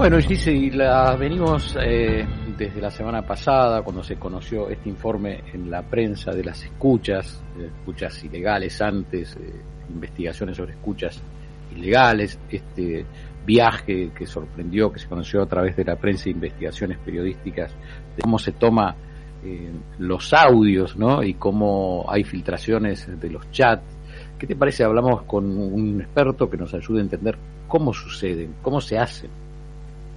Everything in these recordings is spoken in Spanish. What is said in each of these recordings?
Bueno, sí, sí, la venimos eh, desde la semana pasada, cuando se conoció este informe en la prensa de las escuchas, escuchas ilegales antes, eh, investigaciones sobre escuchas ilegales, este viaje que sorprendió, que se conoció a través de la prensa e investigaciones periodísticas, de cómo se toma eh, los audios, ¿no? Y cómo hay filtraciones de los chats. ¿Qué te parece? Hablamos con un experto que nos ayude a entender cómo suceden, cómo se hacen.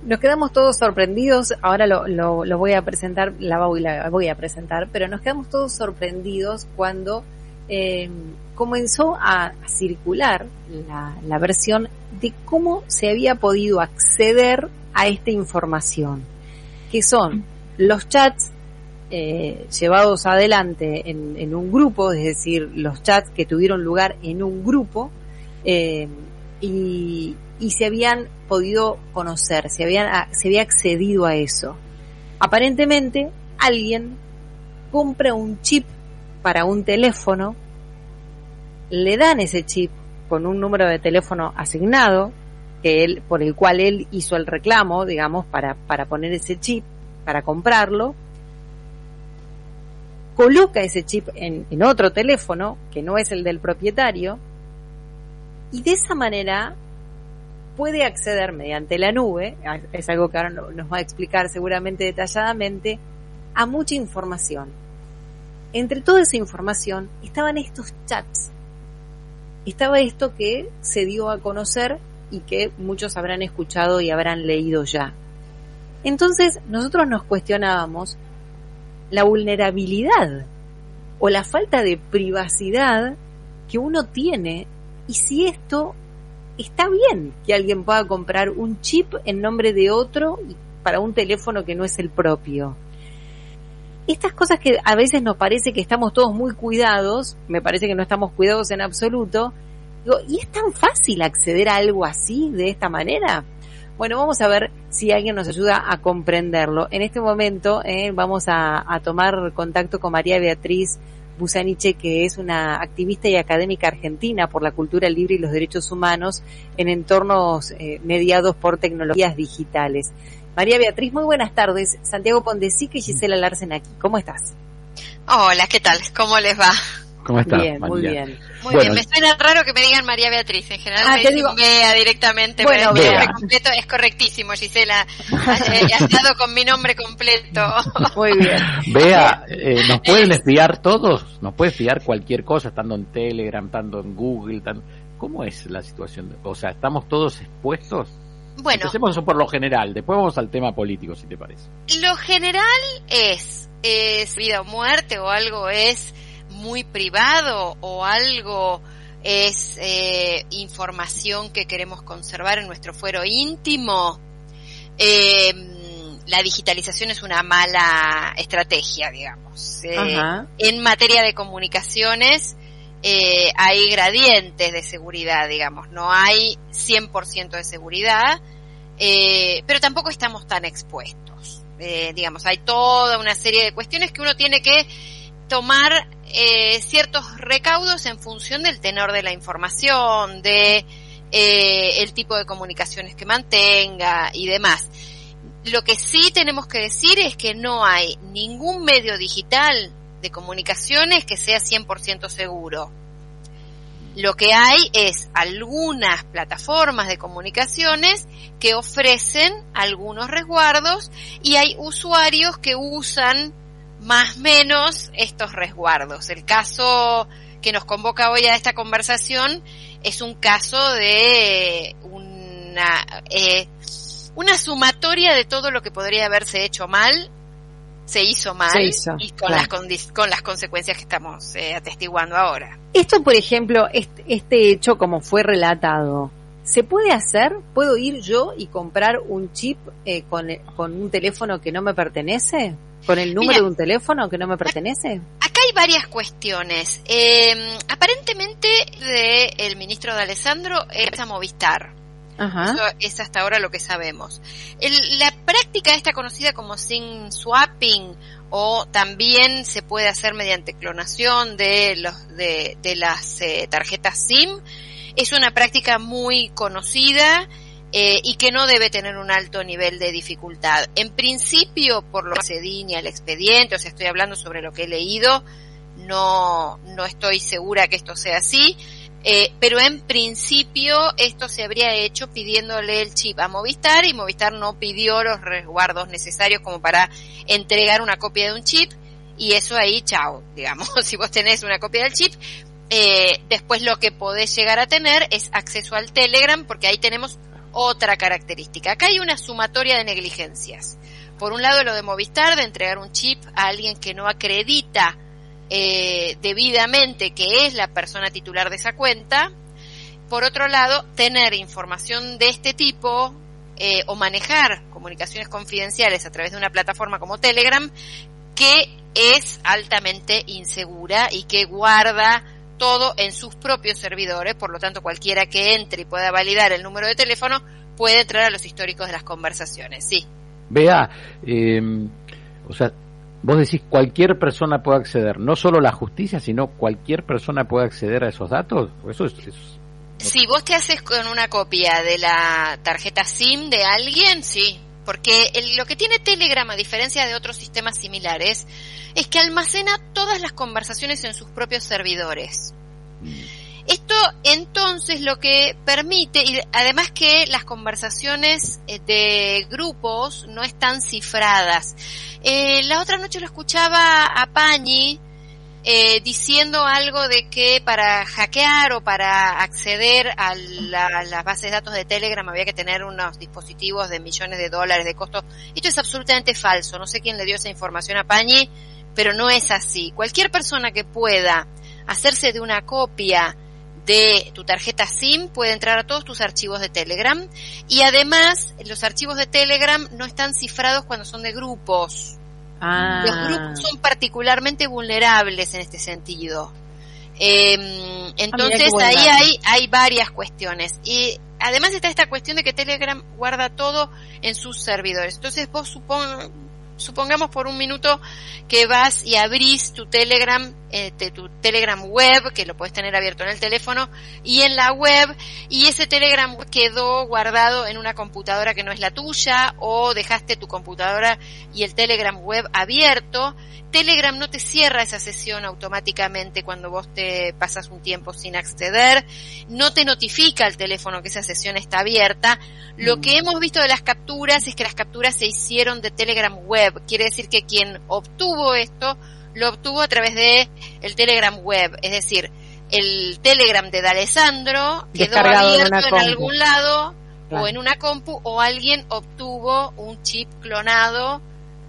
Nos quedamos todos sorprendidos, ahora lo, voy a presentar, la voy, la voy a presentar, pero nos quedamos todos sorprendidos cuando eh, comenzó a, circular la, la versión de cómo se había podido acceder a esta información, que son los chats eh, llevados adelante en, en, un grupo, es decir, los chats que tuvieron lugar en un grupo eh, y, y, se habían podido conocer, se, habían, se había accedido a eso. Aparentemente, alguien compra un chip para un teléfono, le dan ese chip con un número de teléfono asignado, que él, por el cual él hizo el reclamo, digamos, para, para poner ese chip, para comprarlo, coloca ese chip en, en otro teléfono, que no es el del propietario, y de esa manera puede acceder mediante la nube, es algo que ahora nos va a explicar seguramente detalladamente, a mucha información. Entre toda esa información estaban estos chats. Estaba esto que se dio a conocer y que muchos habrán escuchado y habrán leído ya. Entonces nosotros nos cuestionábamos la vulnerabilidad o la falta de privacidad que uno tiene y si esto está bien que alguien pueda comprar un chip en nombre de otro para un teléfono que no es el propio. Estas cosas que a veces nos parece que estamos todos muy cuidados, me parece que no estamos cuidados en absoluto, ¿y es tan fácil acceder a algo así, de esta manera? Bueno, vamos a ver si alguien nos ayuda a comprenderlo. En este momento eh, vamos a tomar contacto con María Beatriz Busaniche, que es una activista y académica argentina por la cultura libre y los derechos humanos en entornos eh, mediados por tecnologías digitales. María Beatriz, muy buenas tardes. Santiago Pondesica y Gisela Larsen aquí. ¿Cómo estás? Hola, ¿qué tal? ¿Cómo les va? ¿Cómo estás? Bien, muy bien. Muy bien, me suena raro que me digan María Beatriz. En general ah, me dicen Bea directamente. Bueno, Bea. completo es correctísimo, Gisela. Has dado con mi nombre completo. Muy bien. Bea, eh, ¿nos pueden espiar todos? ¿Nos puede espiar cualquier cosa, estando en Telegram, estando en Google? ¿Cómo es la situación? O sea, ¿estamos todos expuestos? Bueno. Empecemos eso por lo general, después vamos al tema político, si te parece. Lo general es, es vida o muerte o algo es muy privado o algo es eh, información que queremos conservar en nuestro fuero íntimo, em, la digitalización es una mala estrategia, digamos. Eh, en materia de comunicaciones eh, hay gradientes de seguridad, digamos, no hay 100% de seguridad, pero tampoco estamos tan expuestos. digamos, hay toda una serie de cuestiones que uno tiene que tomar eh, ciertos recaudos en función del tenor de la información, de eh, el tipo de comunicaciones que mantenga y demás. Lo que sí tenemos que decir es que no hay ningún medio digital de comunicaciones que sea 100% seguro. Lo que hay es algunas plataformas de comunicaciones que ofrecen algunos resguardos y hay usuarios que usan más menos estos resguardos. El caso que nos convoca hoy a esta conversación es un caso de una, eh, una sumatoria de todo lo que podría haberse hecho mal, se hizo mal y con, las con las consecuencias que estamos eh, atestiguando ahora. Esto, por ejemplo, este, este hecho como fue relatado, ¿Se puede hacer? ¿Puedo ir yo y comprar un chip eh, con, con, un teléfono que no me pertenece? ¿Con el número de un teléfono que no me pertenece? Acá hay varias cuestiones. Eh, aparentemente de el ministro de Alessandro es a Movistar. Eso es hasta ahora lo que sabemos. la práctica está conocida como SIM swapping o también se puede hacer mediante clonación de los de, de las eh, tarjetas SIM. Es una práctica muy conocida eh, y que no debe tener un alto nivel de dificultad. En principio, por lo que se diña el expediente, o sea, estoy hablando sobre lo que he leído, no, no estoy segura que esto sea así, eh, pero en principio esto se habría hecho pidiéndole el chip a Movistar y Movistar no pidió los resguardos necesarios como para entregar una copia de un chip y eso ahí, chao, digamos, si vos tenés una copia del chip, eh, después lo que podés llegar a tener es acceso al Telegram porque ahí tenemos otra característica. Acá hay una sumatoria de negligencias. Por un lado lo de Movistar, de entregar un chip a alguien que no acredita eh, debidamente que es la persona titular de esa cuenta. Por otro lado, tener información de este tipo eh, o manejar comunicaciones confidenciales a través de una plataforma como Telegram que es altamente insegura y que guarda todo en sus propios servidores, por lo tanto cualquiera que entre y pueda validar el número de teléfono puede entrar a los históricos de las conversaciones, sí. Vea, eh, o sea, vos decís cualquier persona puede acceder, no solo la justicia, sino cualquier persona puede acceder a esos datos. Eso es, Si vos te haces con una copia de la tarjeta SIM de alguien, sí. Porque lo que tiene Telegram, a diferencia de otros sistemas similares, es que almacena todas las conversaciones en sus propios servidores. Mm. Esto entonces lo que permite, y además que las conversaciones eh, de grupos no están cifradas. Eh, la otra noche lo escuchaba a Pañi eh, diciendo algo de que para hackear o para acceder a, las bases de datos de Telegram había que tener unos dispositivos de millones de dólares de costo. Esto es absolutamente falso. No sé quién le dio esa información a Pañi, pero no es así. Cualquier persona que pueda hacerse de una copia de tu tarjeta SIM puede entrar a todos tus archivos de Telegram y además los archivos de Telegram no están cifrados cuando son de grupos. Ah. Los grupos son particularmente vulnerables en este sentido. Em, ah, entonces ahí hay, hay varias cuestiones. Y además está esta cuestión de que Telegram guarda todo en sus servidores. Entonces vos supon, supongamos por un minuto que vas y abrís tu Telegram, eh, tu Telegram web, que lo puedes tener abierto en el teléfono, y en la web, y ese Telegram quedó guardado en una computadora que no es la tuya, o dejaste tu computadora y el Telegram web abierto, Telegram no te cierra esa sesión automáticamente cuando vos te pasas un tiempo sin acceder, no te notifica el teléfono que esa sesión está abierta. Lo mm. que hemos visto de las capturas es que las capturas se hicieron de Telegram web, quiere decir que quien obtuvo esto lo obtuvo a través de el Telegram web, es decir, el Telegram de D'Alessandro quedó abierto en, algún lado o en una compu o alguien obtuvo un chip clonado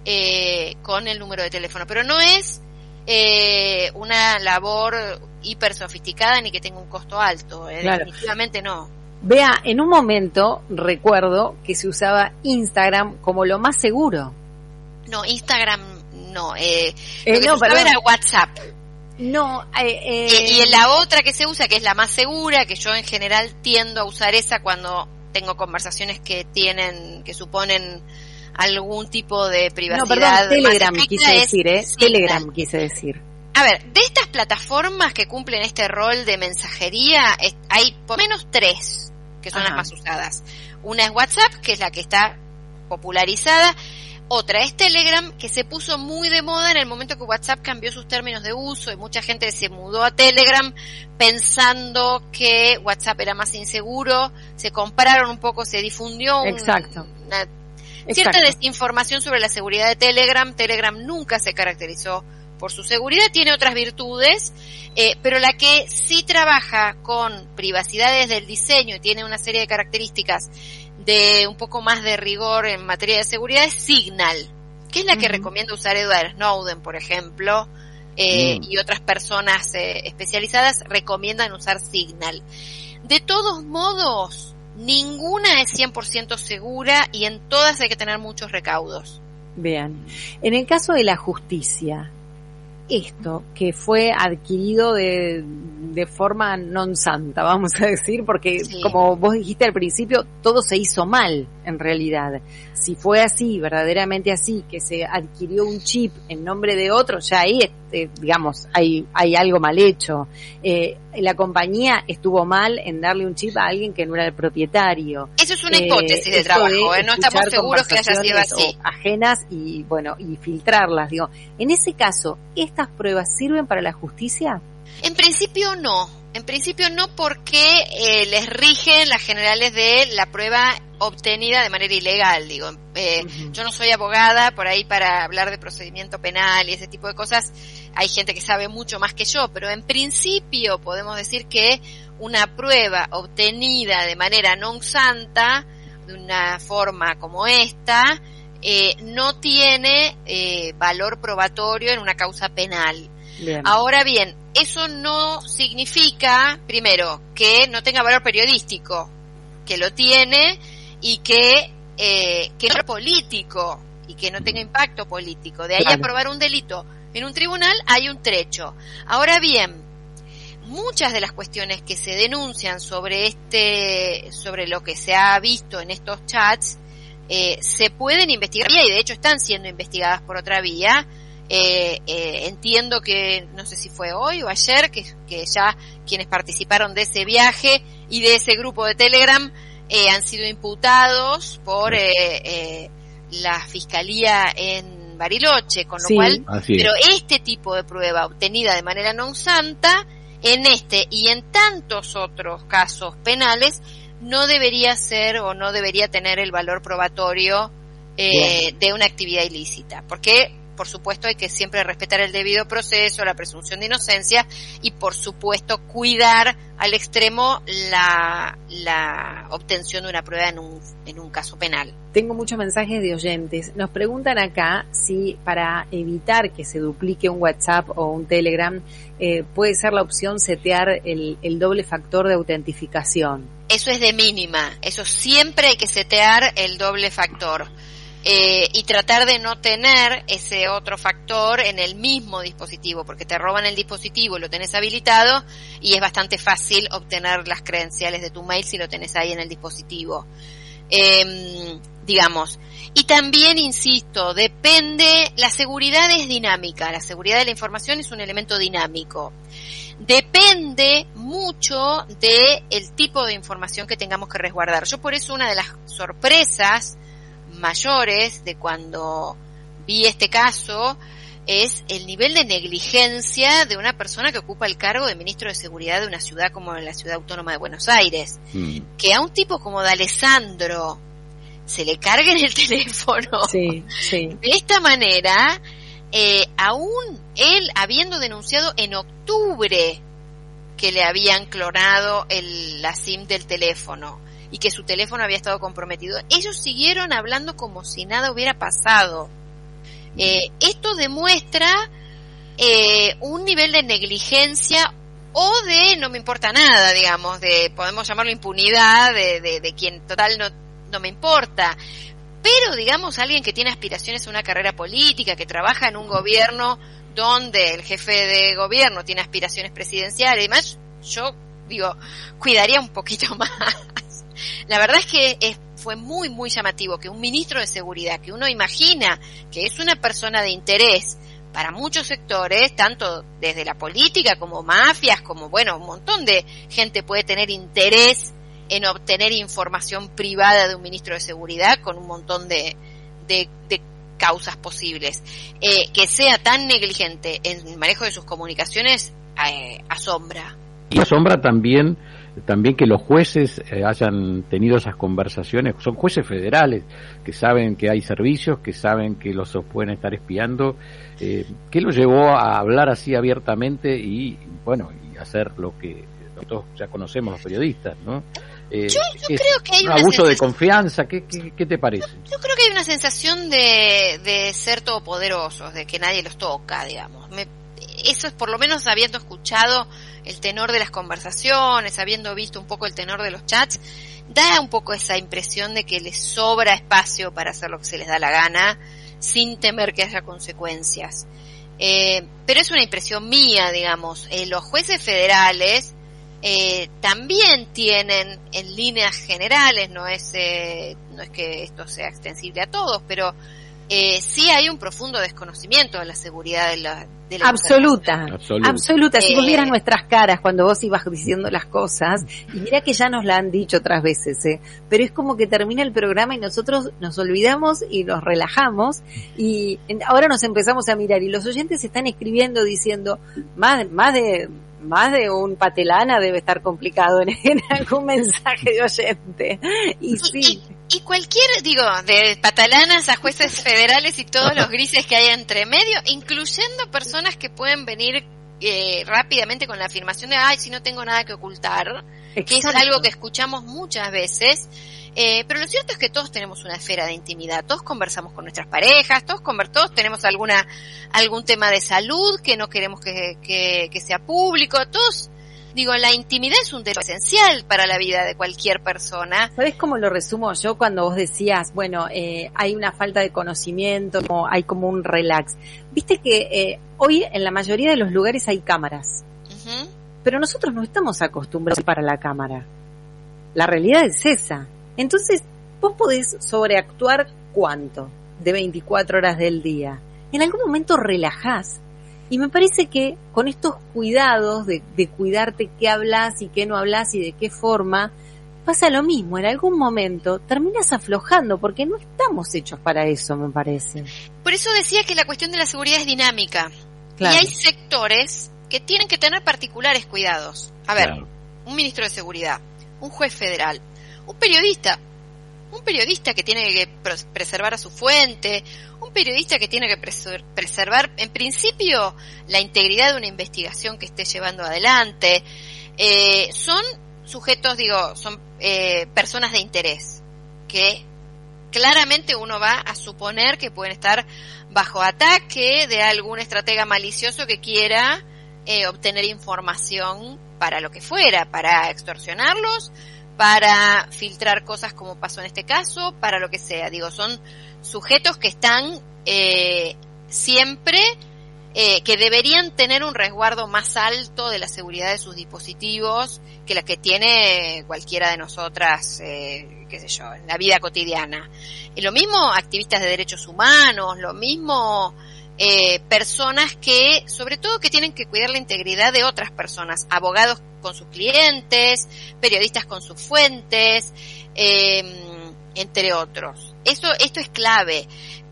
eh, con el número de teléfono. Pero no es eh, una labor hiper sofisticada ni que tenga un costo alto. Eh, definitivamente no. Vea, en un momento recuerdo que se usaba Instagram como lo más seguro. No, Instagram no. Eh, lo que no, era WhatsApp. No, eh, y, y la otra que se usa, que es la más segura, que yo en general tiendo a usar esa cuando tengo conversaciones que tienen, que suponen algún tipo de privacidad. No, perdón, Telegram quise decir, ¿eh? Telegram quise decir. A ver, de estas plataformas que cumplen este rol de mensajería, hay por menos tres que son las más usadas. Una es WhatsApp, que es la que está popularizada. Otra es Telegram, que se puso muy de moda en el momento que WhatsApp cambió sus términos de uso y mucha gente se mudó a Telegram pensando que WhatsApp era más inseguro. Se compraron un poco, se difundió Exacto cierta desinformación sobre la seguridad de Telegram. Telegram nunca se caracterizó por su seguridad, tiene otras virtudes, eh, pero la que sí trabaja con privacidades del diseño y tiene una serie de características de un poco más de rigor en materia de seguridad es Signal, que es la que recomienda usar Edward Snowden, por ejemplo, eh, y otras personas eh, especializadas recomiendan usar Signal. De todos modos, Ninguna es 100% segura y en todas hay que tener muchos recaudos. Vean, en el caso de la justicia, esto que fue adquirido de, de forma non santa, vamos a decir, porque como vos dijiste al principio, todo se hizo mal en realidad. Si fue así, verdaderamente así, que se adquirió un chip en nombre de otro, ya ahí eh, digamos, hay, hay algo mal hecho. Eh, la compañía estuvo mal en darle un chip a alguien que no era el propietario. Eso es una hipótesis de trabajo, no estamos seguros que haya sido así. Ajenas y, bueno, y filtrarlas, digo. En ese caso, ¿estas pruebas sirven para la justicia? En principio no. En principio no porque eh, les rigen las generales de la prueba obtenida de manera ilegal, digo. Eh, yo no soy abogada, por ahí para hablar de procedimiento penal y ese tipo de cosas hay gente que sabe mucho más que yo, pero en principio podemos decir que una prueba obtenida de manera non santa, de una forma como esta, eh, no tiene valor probatorio en una causa penal. Ahora bien, eso no significa, primero, que no tenga valor periodístico, que lo tiene y que, eh, que no es político y que no tenga impacto político. De ahí a probar un delito en un tribunal hay un trecho. Ahora bien, muchas de las cuestiones que se denuncian sobre este, sobre lo que se ha visto en estos chats, eh, se pueden investigar y de hecho están siendo investigadas por otra vía eh, eh, entiendo que, no sé si fue hoy o ayer, que, que, ya quienes participaron de ese viaje y de ese grupo de Telegram eh, han sido imputados por eh, la fiscalía en Bariloche, con lo cual, pero este tipo de prueba obtenida de manera non santa, en este y en tantos otros casos penales, no debería ser o no debería tener el valor probatorio de una actividad ilícita, porque por supuesto hay que siempre respetar el debido proceso, la presunción de inocencia y por supuesto cuidar al extremo la, la obtención de una prueba en un, en un caso penal. Tengo muchos mensajes de oyentes. Nos preguntan acá si para evitar que se duplique un WhatsApp o un Telegram eh, puede ser la opción setear el, el doble factor de autentificación. Eso es de mínima, eso siempre hay que setear el doble factor eh, y tratar de no tener ese otro factor en el mismo dispositivo, porque te roban el dispositivo lo tenés habilitado y es bastante fácil obtener las credenciales de tu mail si lo tenés ahí en el dispositivo. Eh, digamos. Y también, insisto, depende, la seguridad es dinámica, la seguridad de la información es un elemento dinámico. Depende mucho de el tipo de información que tengamos que resguardar. Yo por eso una de las sorpresas mayores de cuando vi este caso es el nivel de negligencia de una persona que ocupa el cargo de ministro de seguridad de una ciudad como la ciudad autónoma de Buenos Aires. Mm. Que a un tipo como de Alessandro se le cargue en el teléfono sí, sí. de esta manera, eh, aún él habiendo denunciado en octubre que le habían clonado el, la SIM del teléfono y que su teléfono había estado comprometido. Ellos siguieron hablando como si nada hubiera pasado. Eh, esto demuestra eh, un nivel de negligencia o de no me importa nada, digamos, de podemos llamarlo impunidad, de, de, quien total no, no me importa. Pero, digamos, alguien que tiene aspiraciones a una carrera política, que trabaja en un gobierno donde el jefe de gobierno tiene aspiraciones presidenciales y demás, yo digo, cuidaría un poquito más. La verdad es que fue muy, muy llamativo que un ministro de seguridad, que uno imagina que es una persona de interés para muchos sectores, tanto desde la política como mafias, como, bueno, un montón de gente puede tener interés en obtener información privada de un ministro de seguridad con un montón de, de, causas posibles. Eh, que sea tan negligente en el manejo de sus comunicaciones eh, asombra. Y asombra también también que los jueces eh, hayan tenido esas conversaciones, son jueces federales que saben que hay servicios, que saben que los pueden estar espiando, eh, ¿qué los llevó a hablar así abiertamente y bueno, y hacer lo que nosotros ya conocemos los periodistas, ¿no? Eh, yo, creo que hay un abuso de confianza, ¿qué, ¿qué, te parece? Yo, creo que hay una sensación de, de ser todopoderosos, de que nadie los toca, digamos. Me, eso es por lo menos habiendo escuchado el tenor de las conversaciones, habiendo visto un poco el tenor de los chats, da un poco esa impresión de que les sobra espacio para hacer lo que se les da la gana, sin temer que haya consecuencias. Eh, pero es una impresión mía, digamos. Eh, los jueces federales eh, también tienen en líneas generales, no es, no es que esto sea extensible a todos, pero eh, sí hay un profundo desconocimiento de la seguridad de la, de la absoluta, absoluta. Si vos vieras Eh, nuestras caras cuando vos ibas diciendo las cosas, y mira que ya nos la han dicho otras veces, ¿eh? pero es como que termina el programa y nosotros nos olvidamos y nos relajamos y en- ahora nos empezamos a mirar y los oyentes están escribiendo diciendo más, más de más de un patelana debe estar complicado en, en algún mensaje de oyente. Y sí, Y cualquier, digo, de patalanas a jueces federales y todos los grises que hay entre medio, incluyendo personas que pueden venir eh, rápidamente con la afirmación de, ay, si no tengo nada que ocultar, que es algo que escuchamos muchas veces. Eh, pero lo cierto es que todos tenemos una esfera de intimidad, todos conversamos con nuestras parejas, todos, conver- todos tenemos alguna, algún tema de salud que no queremos que, que, que sea público, todos, digo, la intimidad es un derecho esencial para la vida de cualquier persona. ¿Sabes cómo lo resumo yo cuando vos decías, bueno, eh, hay una falta de conocimiento, como hay como un relax? Viste que eh, hoy en la mayoría de los lugares hay cámaras, pero nosotros no estamos acostumbrados para la cámara. La realidad es esa. Entonces, vos podés sobreactuar cuánto de 24 horas del día. En algún momento relajás. Y me parece que con estos cuidados de, de cuidarte qué hablas y qué no hablas y de qué forma, pasa lo mismo. En algún momento terminas aflojando porque no estamos hechos para eso, me parece. Por eso decía que la cuestión de la seguridad es dinámica. Claro. Y hay sectores que tienen que tener particulares cuidados. A ver, Claro. un ministro de seguridad, un juez federal, un periodista, un periodista que tiene que pres- preservar a su fuente, periodista que tiene que preser- preservar, en principio, la integridad de una investigación que esté llevando adelante. Eh, son sujetos, digo, son eh, personas de interés que claramente uno va a suponer que pueden estar bajo ataque de algún estratega malicioso que quiera eh, obtener información para lo que fuera, para extorsionarlos, para filtrar cosas como pasó en este caso, para lo que sea. Digo, son sujetos que están eh, siempre, eh, que deberían tener un resguardo más alto de la seguridad de sus dispositivos que la que tiene cualquiera de nosotras, eh, qué sé yo, en la vida cotidiana. Y lo mismo activistas de derechos humanos, lo mismo eh, personas que, sobre todo que tienen que cuidar la integridad de otras personas, abogados con sus clientes, periodistas con sus fuentes, eh, entre otros. Eso, esto es clave.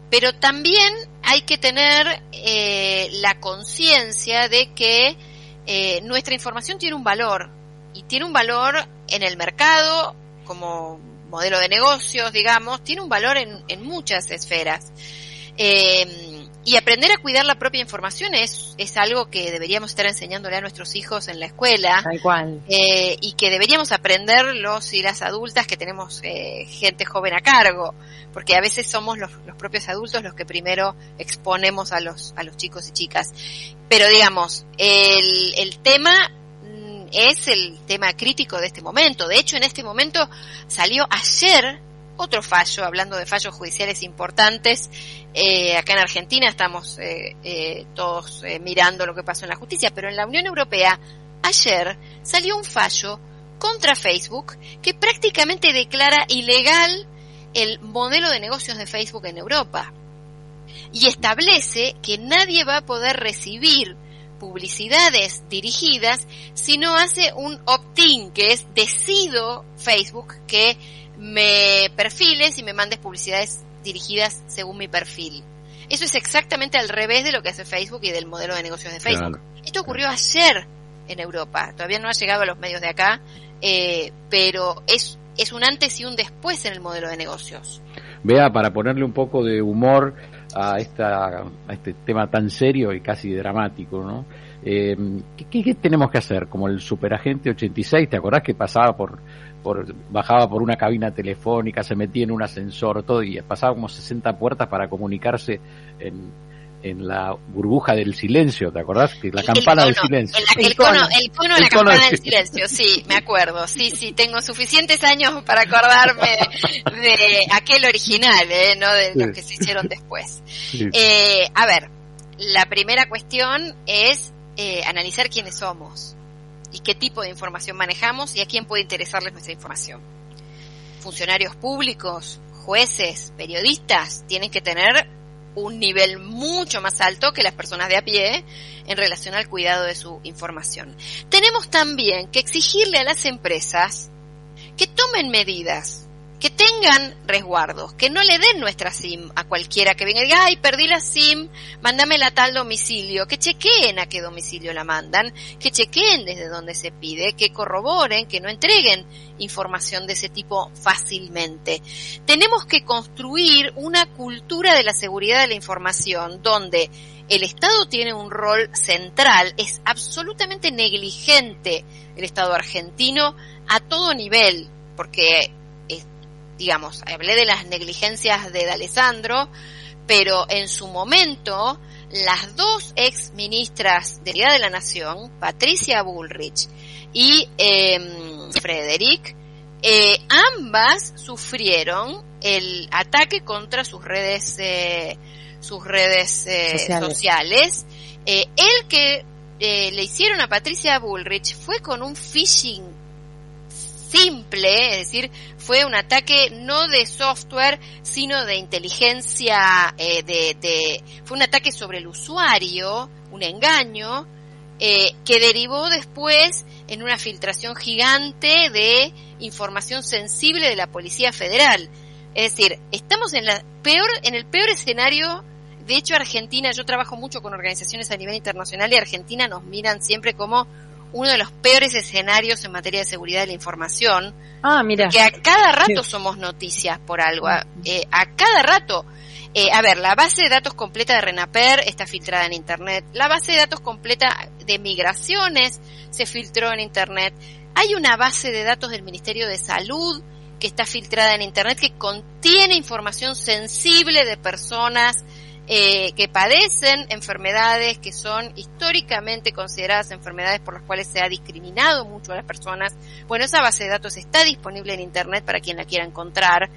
Pero también hay que tener eh, la conciencia de que eh, nuestra información tiene un valor y tiene un valor en el mercado como modelo de negocios, digamos, tiene un valor en, en muchas esferas. Eh, y aprender a cuidar la propia información es, es algo que deberíamos estar enseñándole a nuestros hijos en la escuela Tal cual. eh, y que deberíamos aprender los y las adultas que tenemos eh, gente joven a cargo, porque a veces somos los, los propios adultos los que primero exponemos a los, a los chicos y chicas. Pero digamos, el, el tema mm, es el tema crítico de este momento. De hecho, en este momento salió ayer otro fallo, hablando de fallos judiciales importantes. Eh, acá en Argentina estamos eh, eh, todos mirando lo que pasó en la justicia, pero en la Unión Europea ayer salió un fallo contra Facebook que prácticamente declara ilegal el modelo de negocios de Facebook en Europa y establece que nadie va a poder recibir publicidades dirigidas si no hace un opt-in, que es decido Facebook que me perfiles y me mandes publicidades dirigidas según mi perfil. Eso es exactamente al revés de lo que hace Facebook y del modelo de negocios de Facebook. Claro. Esto ocurrió ayer en Europa, todavía no ha llegado a los medios de acá, eh, pero es, es un antes y un después en el modelo de negocios. Vea, para ponerle un poco de humor a, esta, a este tema tan serio y casi dramático, ¿no? Eh, ¿qué, qué, qué tenemos que hacer? Como el superagente 86, ¿te acordás que pasaba por, por, bajaba por una cabina telefónica, se metía en un ascensor, todo, y pasaba como 60 puertas para comunicarse en, en la burbuja del silencio, ¿te acordás? Que la El campana del cono, silencio. El, el El cono, el cono la cono campana del del silencio, sí, me acuerdo. Sí, sí, tengo suficientes años para acordarme de aquel original, ¿eh? no de los que se hicieron después. Sí. Eh, a ver, la primera cuestión es eh, analizar quiénes somos y qué tipo de información manejamos y a quién puede interesarles nuestra información. Funcionarios públicos, jueces, periodistas tienen que tener un nivel mucho más alto que las personas de a pie en relación al cuidado de su información. Tenemos también que exigirle a las empresas que tomen medidas que tengan resguardos, que no le den nuestra SIM a cualquiera que venga y diga, ay, perdí la SIM, mándamela a tal domicilio, que chequeen a qué domicilio la mandan, que chequeen desde dónde se pide, que corroboren, que no entreguen información de ese tipo fácilmente. Tenemos que construir una cultura de la seguridad de la información donde el Estado tiene un rol central, es absolutamente negligente el Estado argentino a todo nivel, porque digamos, hablé de las negligencias de D'Alessandro, pero en su momento las dos ex ministras de Seguridad de la Nación, Patricia Bullrich y eh, Frederick, eh, ambas sufrieron el ataque contra sus redes eh, sus redes eh, sociales. sociales. El que le hicieron a Patricia Bullrich fue con un phishing simple, es decir, fue un ataque no de software, sino de inteligencia, eh, de, fue un ataque sobre el usuario, un engaño, eh, que derivó después en una filtración gigante de información sensible de la Policía Federal. Es decir, estamos en la peor, en el peor escenario. De hecho, Argentina, yo trabajo mucho con organizaciones a nivel internacional y Argentina nos miran siempre como uno de los peores escenarios en materia de seguridad de la información. Ah, mira. Que a cada rato somos noticias por algo. Eh, a cada rato. Eh, a ver, la base de datos completa de Renaper está filtrada en Internet. La base de datos completa de migraciones se filtró en Internet. Hay una base de datos del Ministerio de Salud que está filtrada en Internet que contiene información sensible de personas eh, que padecen enfermedades que son históricamente consideradas enfermedades por las cuales se ha discriminado mucho a las personas. Bueno, esa base de datos está disponible en Internet para quien la quiera encontrar.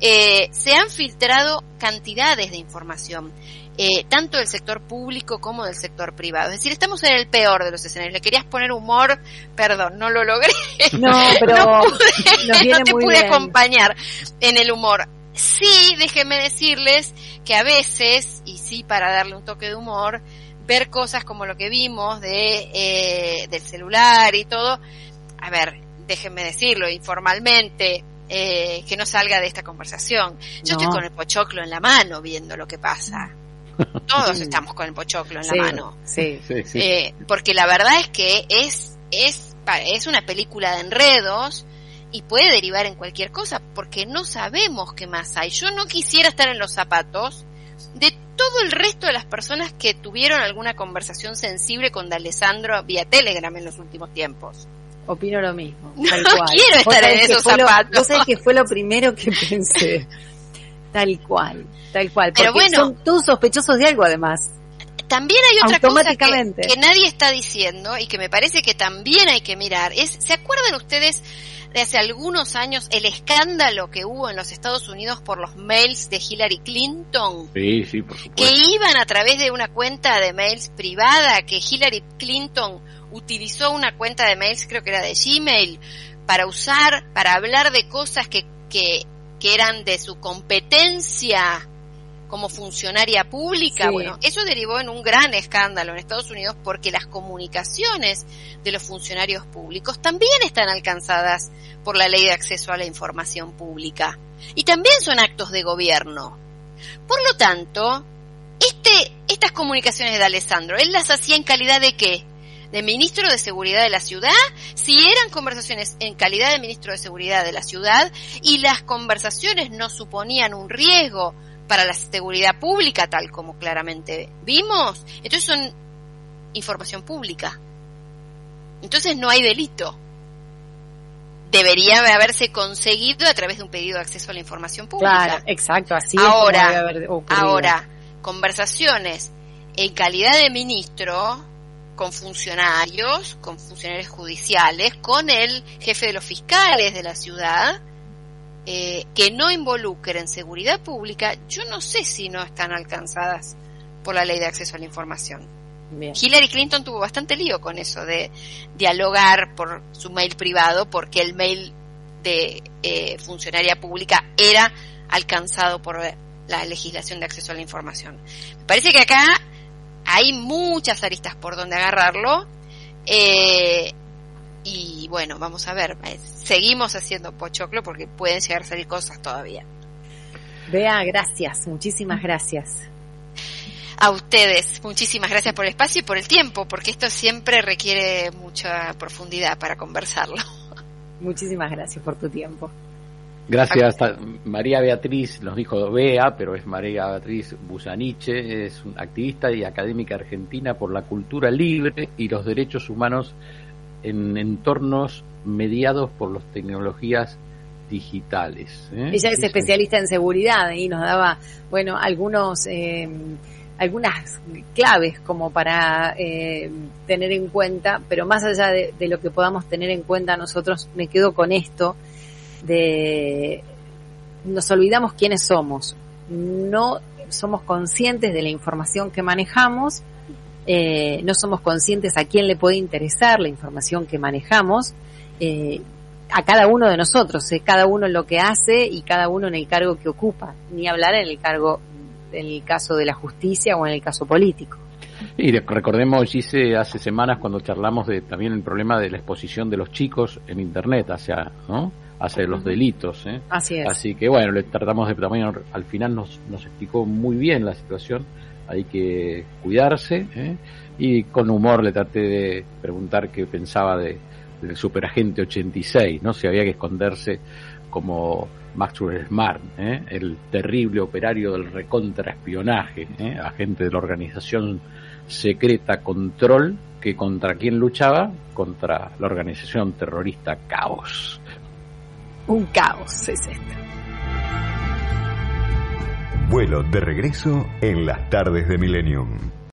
Eh, se han filtrado cantidades de información. Eh, tanto del sector público como del sector privado. Es decir, estamos en el peor de los escenarios. Le querías poner humor, perdón, no lo logré. No, pero no, pude, no te pude bien. acompañar en el humor. Sí, déjenme decirles que a veces, y sí para darle un toque de humor, ver cosas como lo que vimos de eh, del celular y todo, a ver, déjenme decirlo informalmente, eh, que no salga de esta conversación. Yo no. estoy con el pochoclo en la mano viendo lo que pasa. Todos estamos con el pochoclo en sí, la mano. Sí, sí, sí. Eh, porque la verdad es que es, es, es una película de enredos y puede derivar en cualquier cosa porque no sabemos qué más hay. Yo no quisiera estar en los zapatos de todo el resto de las personas que tuvieron alguna conversación sensible con D'Alessandro vía Telegram en los últimos tiempos. Opino lo mismo. Tal no cual. quiero estar en esos zapatos. Lo, vos sabés que fue lo primero que pensé. tal cual, tal cual. Pero bueno, son todos sospechosos de algo además. También hay otra cosa que, que nadie está diciendo y que me parece que también hay que mirar. Es, ¿se acuerdan ustedes de hace algunos años el escándalo que hubo en los Estados Unidos por los mails de Hillary Clinton. Sí, sí, por supuesto. Que iban a través de una cuenta de mails privada, que Hillary Clinton utilizó una cuenta de mails, creo que era de Gmail, para usar, para hablar de cosas que, que, que eran de su competencia como funcionaria pública. Sí. Bueno, eso derivó en un gran escándalo en Estados Unidos porque las comunicaciones de los funcionarios públicos también están alcanzadas por la ley de acceso a la información pública y también son actos de gobierno. Por lo tanto, este, estas comunicaciones de Alessandro, él las hacía en calidad de qué? de ministro de Seguridad de la ciudad, si eran conversaciones en calidad de ministro de Seguridad de la ciudad y las conversaciones no suponían un riesgo para la seguridad pública, tal como claramente vimos, entonces son información pública. Entonces no hay delito. Debería haberse conseguido a través de un pedido de acceso a la información pública. Claro, exacto, así ahora, es haber ahora, conversaciones en calidad de ministro con funcionarios, con funcionarios judiciales, con el jefe de los fiscales de la ciudad, eh, que no involucren seguridad pública, yo no sé si no están alcanzadas por la ley de acceso a la información. Bien. Hillary Clinton tuvo bastante lío con eso de dialogar por su mail privado porque el mail de eh, funcionaria pública era alcanzado por, la legislación de acceso a la información. Me parece que acá hay muchas aristas por donde agarrarlo. Eh, y bueno, vamos a ver, eh, seguimos haciendo pochoclo porque pueden llegar a salir cosas todavía. Bea, gracias, muchísimas gracias. A ustedes, muchísimas gracias por el espacio y por el tiempo, porque esto siempre requiere mucha profundidad para conversarlo. Muchísimas gracias por tu tiempo. Gracias, María Beatriz, nos dijo Bea, pero es María Beatriz Busaniche, es una activista y académica argentina por la cultura libre y los derechos humanos en entornos mediados por las tecnologías digitales. ¿eh? Ella es especialista en seguridad y nos daba, bueno, algunos, eh, algunas claves como para eh, tener en cuenta, pero más allá de, de, lo que podamos tener en cuenta nosotros, me quedo con esto de nos olvidamos quiénes somos, no somos conscientes de la información que manejamos, eh, no somos conscientes a quién le puede interesar la información que manejamos, eh, a cada uno de nosotros, eh, cada uno en lo que hace y cada uno en el cargo que ocupa, ni hablar en el cargo, en el caso de la justicia o en el caso político. Y recordemos, Gise, hace semanas cuando charlamos de también el problema de la exposición de los chicos en Internet hacia, ¿no? hacia los delitos. ¿eh? Así es. Así que bueno, le tratamos de tamaño, al final nos, nos explicó muy bien la situación, hay que cuidarse ¿eh? y con humor le traté de preguntar qué pensaba de, del superagente 86, ¿no? Si había que esconderse como Maxwell Smart, ¿eh? el terrible operario del recontraespionaje, ¿eh? agente de la organización secreta Control, que contra quién luchaba, contra la organización terrorista Caos. Un caos es esto. Vuelo de regreso en las tardes de Millennium.